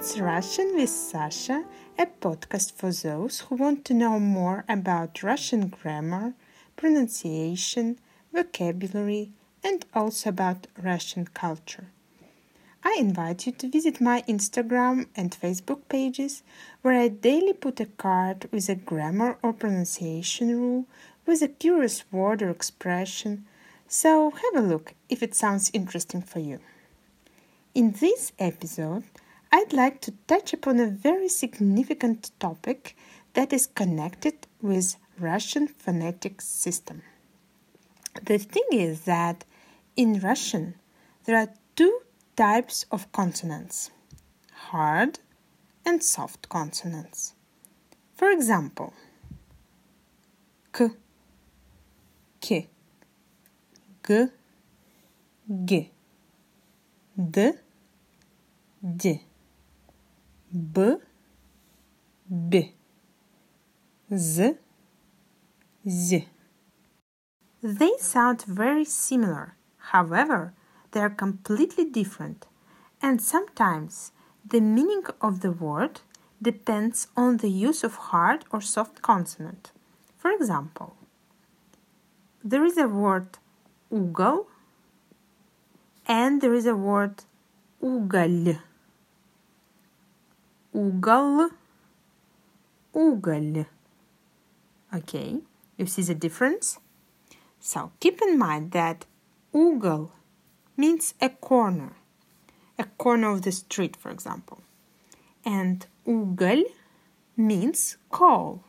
It's Russian with Sasha, a podcast for those who want to know more about Russian grammar, pronunciation, vocabulary, and also about Russian culture. I invite you to visit my Instagram and Facebook pages where I daily put a card with a grammar or pronunciation rule with a curious word or expression. So have a look if it sounds interesting for you. In this episode, I'd like to touch upon a very significant topic that is connected with Russian phonetic system. The thing is that in Russian there are two types of consonants hard and soft consonants. For example, k, k, g, g, d, d. B, B. Z, Z. They sound very similar. However, they are completely different. And sometimes the meaning of the word depends on the use of hard or soft consonant. For example, there is a word ugal and there is a word ugal угол, уголь. Okay, you see the difference? So keep in mind that угол means a corner, a corner of the street, for example. And уголь means coal.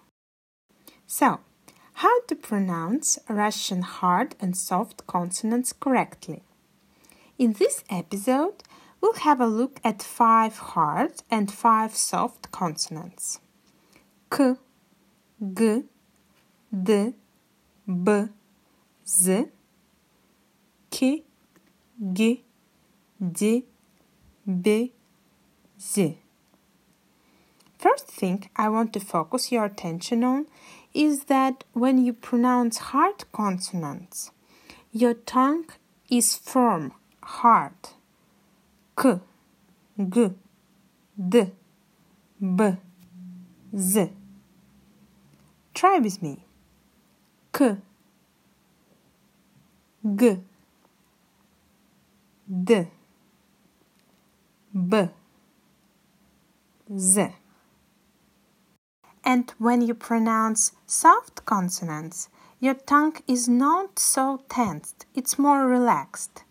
So, how to pronounce Russian hard and soft consonants correctly? In this episode, we'll have a look at five hard and five soft consonants. K, G, D, B, Z, K, G, D, B, Z. First thing I want to focus your attention on is that when you pronounce hard consonants, your tongue is firm, hard K, G, D, B, Z. Try with me. K, G, D, B, Z. And when you pronounce soft consonants, your tongue is not so tensed, it's more relaxed.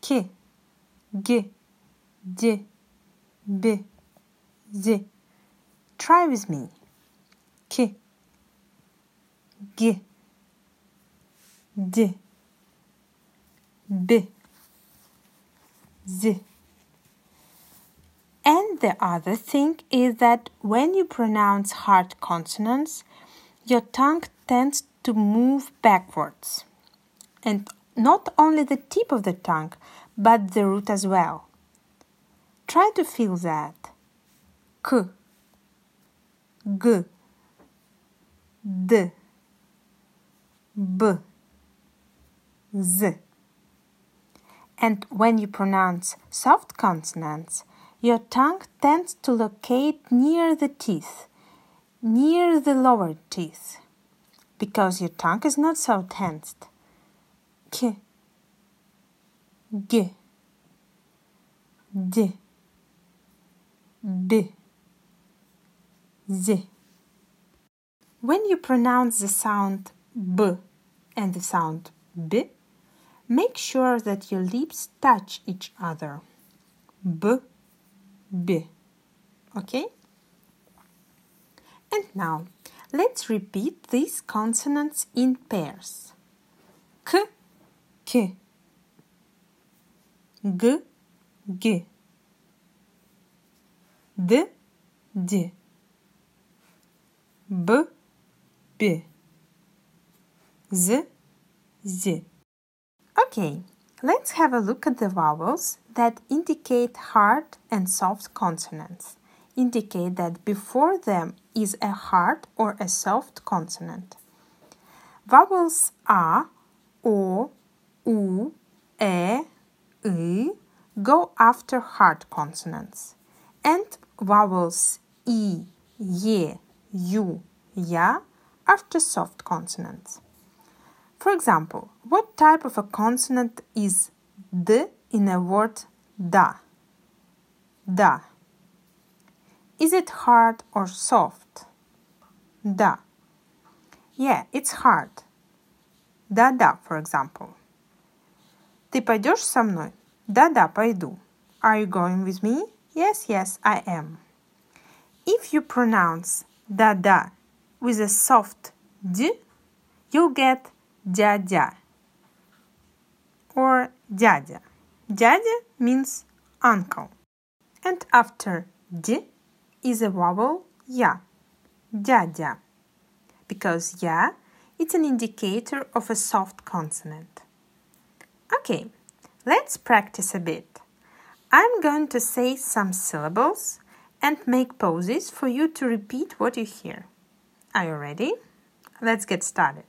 K, G, D, B, Z. Try with me. K, G, D, B, Z. And the other thing is that when you pronounce hard consonants, your tongue tends to move backwards. And not only the tip of the tongue, but the root as well. Try to feel that. K, G, D, B, Z. And when you pronounce soft consonants, your tongue tends to locate near the teeth, near the lower teeth, because your tongue is not so tensed. K, G, D, B, Z. When you pronounce the sound B and the sound B, make sure that your lips touch each other. B, B. Okay? And now, let's repeat these consonants in pairs. K, K. G, G. D, D. B, B. Z, Z. Okay, let's have a look at the vowels that indicate hard and soft consonants. Indicate that before them is a hard or a soft consonant. Vowels A, O, U, E, I go after hard consonants and vowels E, Y, U, Ya after soft consonants. For example, what type of a consonant is D in a word da? Da. Is it hard or soft? Da. Yeah, it's hard. Да-да, for example. Ты пойдешь со мной? Да-да, пойду. Are you going with me? Yes, yes, I am. If you pronounce да-да with a soft d, you'll get дядя or дядя. Дядя means uncle. And after d is a vowel ya, дядя. Because ya it's an indicator of a soft consonant. Okay, let's practice a bit. I'm going to say some syllables and make pauses for you to repeat what you hear. Are you ready? Let's get started.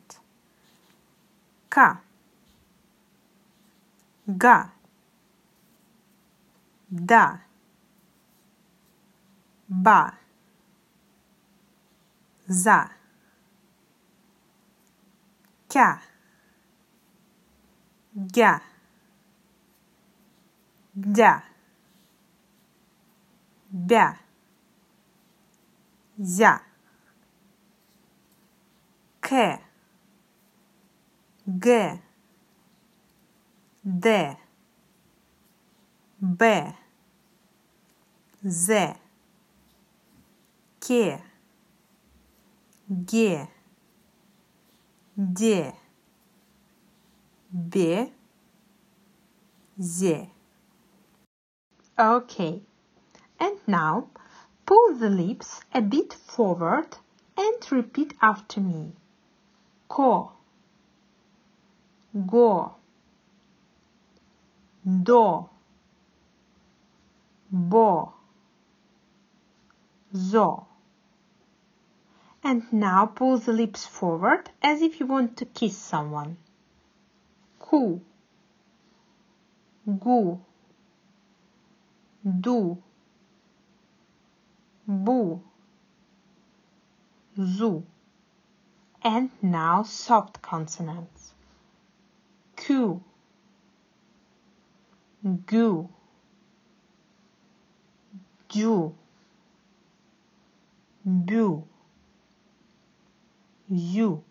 Ka, ga, da, ba, za, kya, gya, дя, бя, зя, к, г, д, б, з, ке, ге, де, бе, зе. Okay, and now pull the lips a bit forward and repeat after me. Ko, go, do, bo, zo. And now pull the lips forward as if you want to kiss someone. Ku, gu, du, bu, zu. And now soft consonants. Q, gu, ju, bu, you.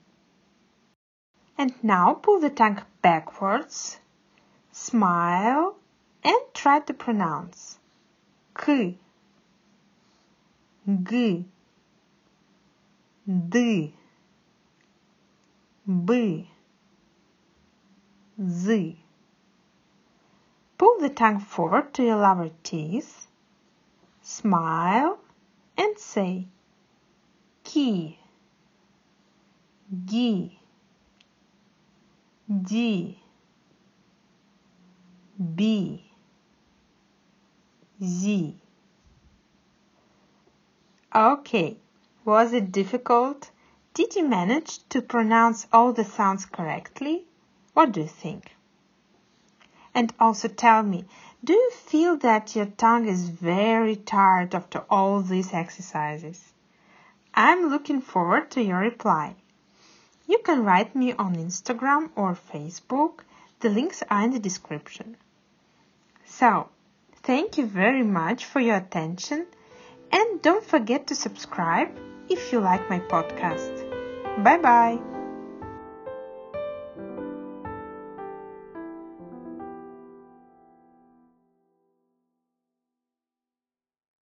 And now pull the tongue backwards, smile, and try to pronounce. К, г, д, б, з. Pull the tongue forward to your lower teeth, smile, and say ки, ги, ди, би. Z. Okay, was it difficult? Did you manage to pronounce all the sounds correctly? What do you think? And also tell me, do you feel that your tongue is very tired after all these exercises? I'm looking forward to your reply. You can write me on Instagram or Facebook. The links are in the description. So, Thank you very much for your attention and don't forget to subscribe if you like my podcast. Bye bye.